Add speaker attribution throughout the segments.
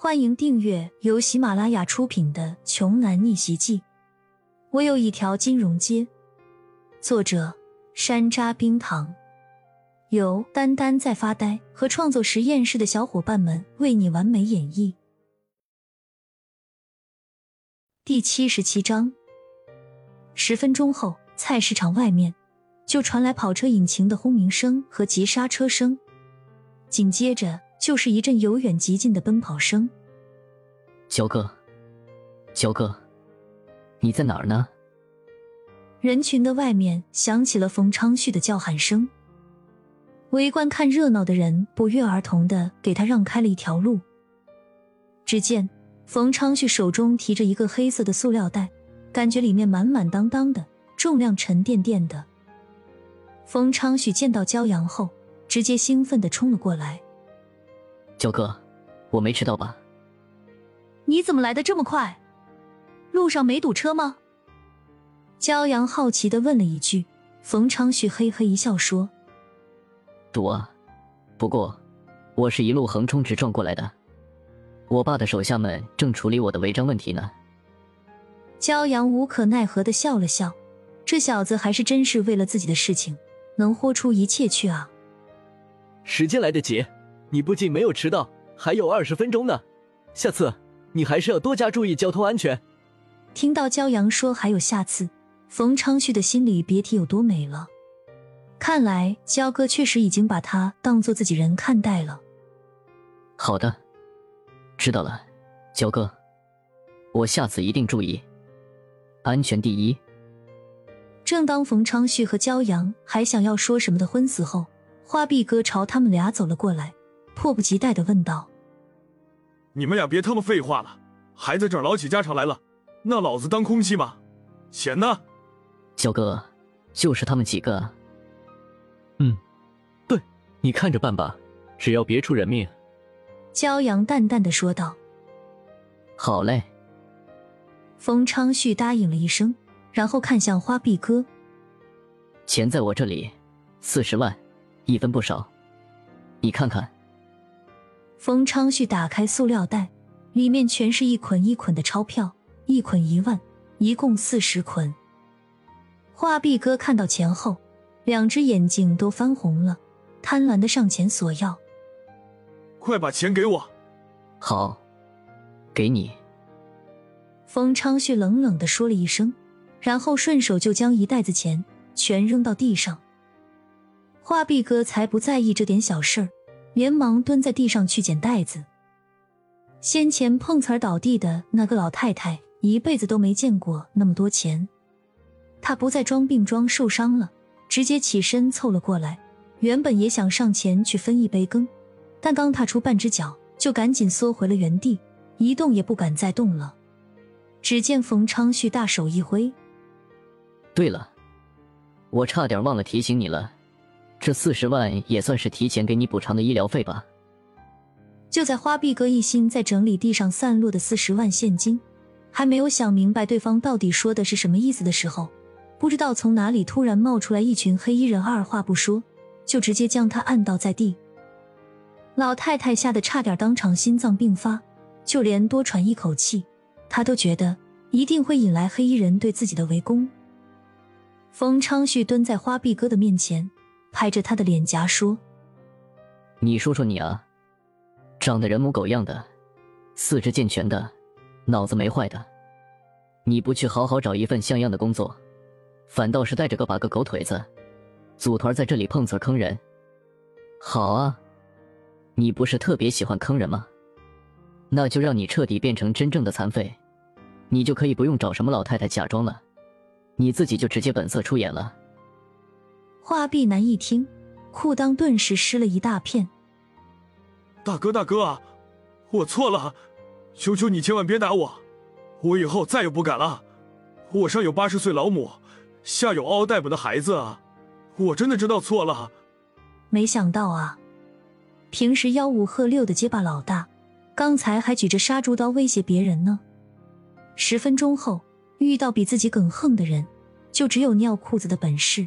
Speaker 1: 欢迎订阅由喜马拉雅出品的《穷男逆袭记》。我有一条金融街。作者：山楂冰糖，由丹丹在发呆和创作实验室的小伙伴们为你完美演绎。第七十七章。十分钟后，菜市场外面就传来跑车引擎的轰鸣声和急刹车声，紧接着。就是一阵由远及近的奔跑声。
Speaker 2: 九哥，九哥，你在哪儿呢？
Speaker 1: 人群的外面响起了冯昌旭的叫喊声。围观看热闹的人不约而同的给他让开了一条路。只见冯昌旭手中提着一个黑色的塑料袋，感觉里面满满当当的，重量沉甸甸的。冯昌旭见到骄阳后，直接兴奋的冲了过来。
Speaker 2: 焦哥，我没迟到吧？
Speaker 1: 你怎么来的这么快？路上没堵车吗？骄阳好奇的问了一句。冯昌旭嘿嘿一笑说：“
Speaker 2: 堵啊，不过我是一路横冲直撞过来的。我爸的手下们正处理我的违章问题呢。”
Speaker 1: 骄阳无可奈何的笑了笑，这小子还是真是为了自己的事情能豁出一切去啊！
Speaker 3: 时间来得及。你不仅没有迟到，还有二十分钟呢。下次你还是要多加注意交通安全。
Speaker 1: 听到骄阳说还有下次，冯昌旭的心里别提有多美了。看来焦哥确实已经把他当做自己人看待了。
Speaker 2: 好的，知道了，焦哥，我下次一定注意，安全第一。
Speaker 1: 正当冯昌旭和焦阳还想要说什么的昏死后，花臂哥朝他们俩走了过来。迫不及待的问道：“
Speaker 4: 你们俩别他妈废话了，还在这儿唠起家常来了？那老子当空气吗？钱呢？”
Speaker 2: 小哥，就是他们几个。
Speaker 3: 嗯，对，你看着办吧，只要别出人命。”
Speaker 1: 骄阳淡淡的说道。
Speaker 2: “好嘞。”
Speaker 1: 冯昌旭答应了一声，然后看向花臂哥：“
Speaker 2: 钱在我这里，四十万，一分不少，你看看。”
Speaker 1: 冯昌旭打开塑料袋，里面全是一捆一捆的钞票，一捆一万，一共四十捆。画壁哥看到钱后，两只眼睛都翻红了，贪婪的上前索要：“
Speaker 4: 快把钱给我！”“
Speaker 2: 好，给你。”
Speaker 1: 冯昌旭冷冷的说了一声，然后顺手就将一袋子钱全扔到地上。画壁哥才不在意这点小事儿。连忙蹲在地上去捡袋子。先前碰瓷儿倒地的那个老太太，一辈子都没见过那么多钱。她不再装病装受伤了，直接起身凑了过来。原本也想上前去分一杯羹，但刚踏出半只脚，就赶紧缩回了原地，一动也不敢再动了。只见冯昌旭大手一挥：“
Speaker 2: 对了，我差点忘了提醒你了。”这四十万也算是提前给你补偿的医疗费吧。
Speaker 1: 就在花臂哥一心在整理地上散落的四十万现金，还没有想明白对方到底说的是什么意思的时候，不知道从哪里突然冒出来一群黑衣人，二话不说就直接将他按倒在地。老太太吓得差点当场心脏病发，就连多喘一口气，她都觉得一定会引来黑衣人对自己的围攻。冯昌旭蹲在花臂哥的面前。拍着他的脸颊说：“
Speaker 2: 你说说你啊，长得人模狗样的，四肢健全的，脑子没坏的，你不去好好找一份像样的工作，反倒是带着个把个狗腿子，组团在这里碰瓷坑人。好啊，你不是特别喜欢坑人吗？那就让你彻底变成真正的残废，你就可以不用找什么老太太假装了，你自己就直接本色出演了。”
Speaker 1: 画壁男一听，裤裆顿时湿了一大片。
Speaker 4: 大哥，大哥啊，我错了，求求你千万别打我，我以后再也不敢了。我上有八十岁老母，下有嗷嗷待哺的孩子啊，我真的知道错了。
Speaker 1: 没想到啊，平时吆五喝六的街霸老大，刚才还举着杀猪刀威胁别人呢。十分钟后遇到比自己更横的人，就只有尿裤子的本事。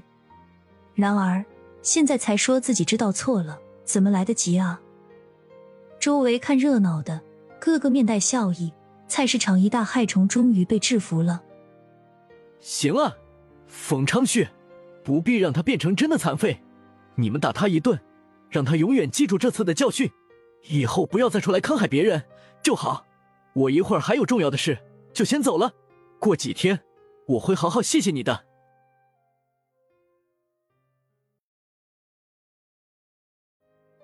Speaker 1: 然而，现在才说自己知道错了，怎么来得及啊？周围看热闹的个个面带笑意。菜市场一大害虫终于被制服了。
Speaker 3: 行啊，冯昌旭，不必让他变成真的残废。你们打他一顿，让他永远记住这次的教训，以后不要再出来坑害别人就好。我一会儿还有重要的事，就先走了。过几天我会好好谢谢你的。